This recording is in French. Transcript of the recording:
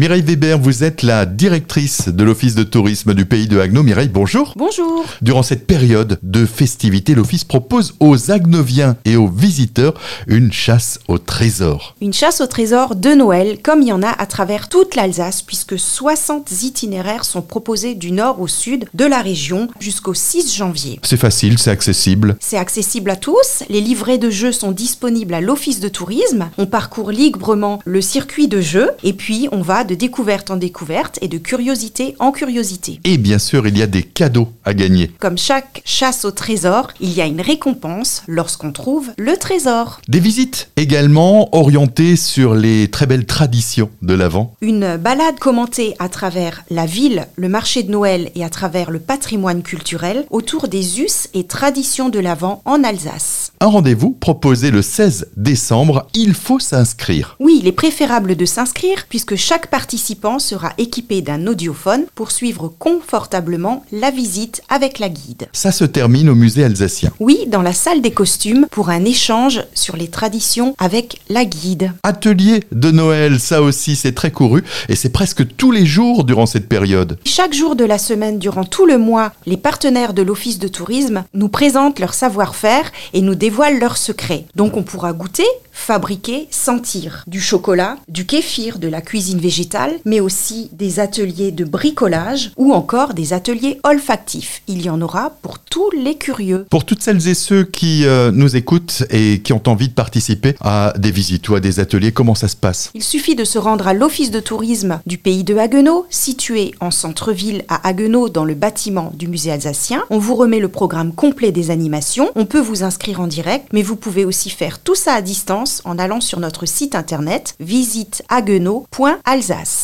Mireille Weber, vous êtes la directrice de l'Office de tourisme du pays de Haguenau. Mireille, bonjour. Bonjour. Durant cette période de festivités, l'Office propose aux Agnoviens et aux visiteurs une chasse au trésor. Une chasse au trésor de Noël, comme il y en a à travers toute l'Alsace, puisque 60 itinéraires sont proposés du nord au sud de la région jusqu'au 6 janvier. C'est facile, c'est accessible. C'est accessible à tous. Les livrets de jeux sont disponibles à l'Office de tourisme. On parcourt librement le circuit de jeux et puis on va de découverte en découverte et de curiosité en curiosité. Et bien sûr, il y a des cadeaux à gagner. Comme chaque chasse au trésor, il y a une récompense lorsqu'on trouve le trésor. Des visites également orientées sur les très belles traditions de l'Avent. Une balade commentée à travers la ville, le marché de Noël et à travers le patrimoine culturel autour des us et traditions de l'Avent en Alsace. Un rendez-vous proposé le 16 décembre. Il faut s'inscrire. Oui, il est préférable de s'inscrire puisque chaque participant sera équipé d'un audiophone pour suivre confortablement la visite avec la guide. Ça se termine au musée alsacien. Oui, dans la salle des costumes pour un échange sur les traditions avec la guide. Atelier de Noël, ça aussi c'est très couru et c'est presque tous les jours durant cette période. Chaque jour de la semaine, durant tout le mois, les partenaires de l'Office de tourisme nous présentent leur savoir-faire et nous dévoilent leurs secrets. Donc on pourra goûter, fabriquer, sentir du chocolat, du kéfir, de la cuisine végétale, mais aussi des ateliers de bricolage ou encore des ateliers olfactifs. Il y en aura pour tous les curieux. Pour toutes celles et ceux qui euh, nous écoutent et qui ont envie de participer à des visites ou à des ateliers, comment ça se passe? Il suffit de se rendre à l'Office de tourisme du pays de Haguenau, situé en centre-ville à Haguenau dans le bâtiment du musée alsacien. On vous remet le programme complet des animations. On peut vous inscrire en direct, mais vous pouvez aussi faire tout ça à distance en allant sur notre site internet visitehaguenau.alsace.